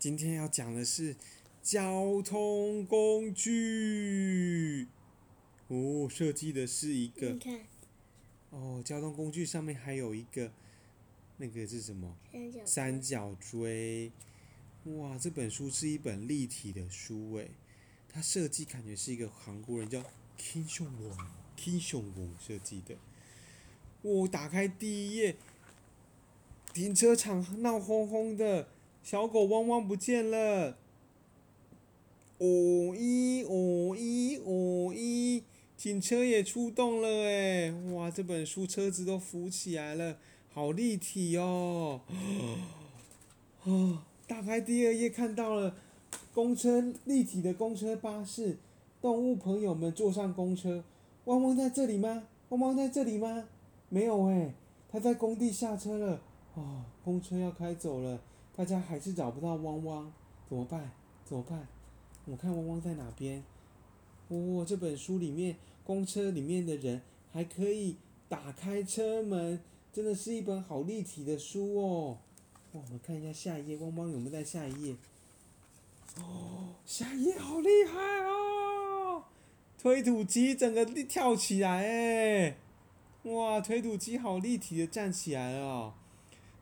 今天要讲的是交通工具。哦，设计的是一个你看哦，交通工具上面还有一个那个是什么？三角三角锥。哇，这本书是一本立体的书诶，它设计感觉是一个韩国人叫 Kim s o n w o n Kim s o n w o n 设计的。我、打开第一页，停车场闹哄哄的，小狗汪汪不见了。哦咦哦咦哦咦，警车也出动了哎！哇，这本书车子都浮起来了，好立体哦。哦，打开第二页看到了公车立体的公车巴士，动物朋友们坐上公车。汪汪在这里吗？汪汪在这里吗？没有哎，他在工地下车了。哦，公车要开走了，大家还是找不到汪汪，怎么办？怎么办？我看汪汪在哪边？哦，这本书里面，公车里面的人还可以打开车门，真的是一本好立体的书哦。哇，我们看一下下一页，汪汪有没有在下一页？哦，下一页好厉害哦！推土机整个跳起来哎！哇，推土机好立体的站起来了哦！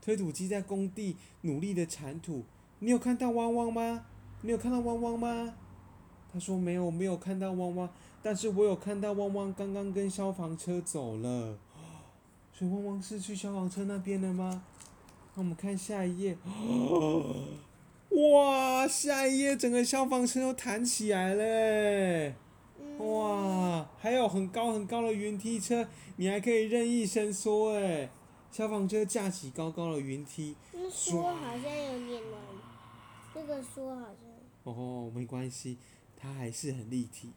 推土机在工地努力的铲土，你有看到汪汪吗？你有看到汪汪吗？他说没有，没有看到汪汪，但是我有看到汪汪刚刚跟消防车走了，所以汪汪是去消防车那边了吗？那我们看下一页，哇，下一页整个消防车都弹起来了，哇，还有很高很高的云梯车，你还可以任意伸缩哎，消防车架起高高的云梯，那说好像有点难，这个说好像哦，没关系，它还是很立体。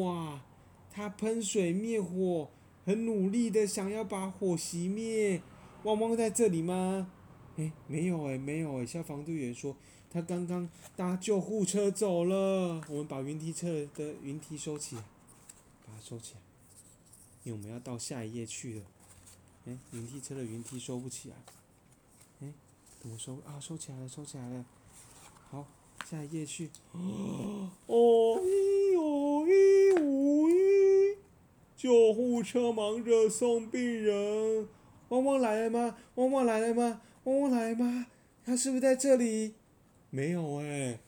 哇，它喷水灭火，很努力的想要把火熄灭。汪汪在这里吗？诶，没有诶，没有诶。消防队员说他刚刚搭救护车走了。我们把云梯车的云梯收起来，把它收起来，因为我们要到下一页去了。诶，云梯车的云梯收不起来。诶，怎么收啊？收起来了，收起来了。好，下一页去。哦咦哦咦哦咦，救护车忙着送病人。汪汪来了吗？汪汪来了吗？汪汪来了吗？他是不是在这里？没有哎、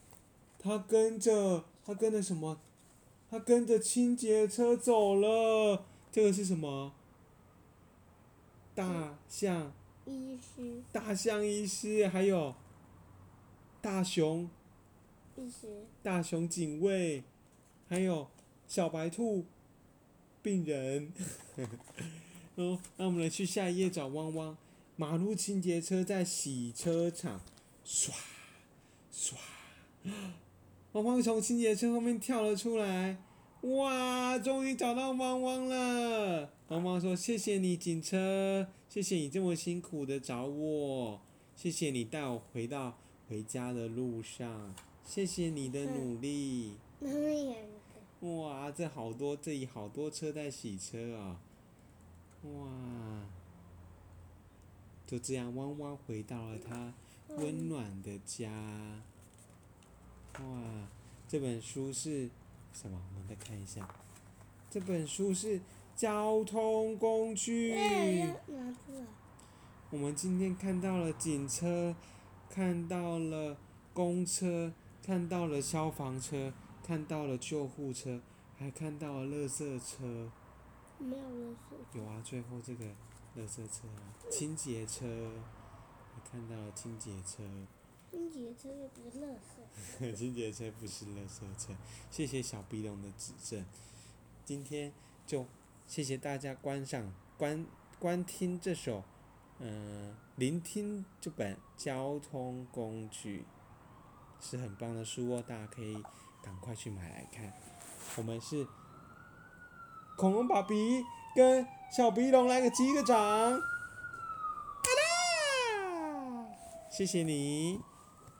他跟着他跟着什么？他跟着清洁车走了。这个是什么？大象，医师大象医师，还有大熊，医师大熊警卫，还有小白兔病人。哦，那我们来去下一页找汪汪。马路清洁车在洗车场，唰唰，汪汪从清洁车后面跳了出来。哇，终于找到汪汪了！汪汪说：“谢谢你，警车，谢谢你这么辛苦的找我，谢谢你带我回到回家的路上，谢谢你的努力。”哇，这好多，这里好多车在洗车啊！哇，就这样，汪汪回到了他温暖的家。哇，这本书是什么？我们再看一下，这本书是交通工具。我们今天看到了警车，看到了公车，看到了消防车，看到了救护车，还看到了垃圾车。没有了手有啊，最后这个垃圾车啊，清洁车，还看到了清洁车。清洁车又不是垃圾，清洁车不是垃圾车。谢谢小鼻龙的指正。今天就谢谢大家观赏观观听这首，嗯、聆听这本交通工具，是很棒的书哦，大家可以赶快去买来看。我们是恐龙爸比跟小鼻龙来个击个掌，谢谢你。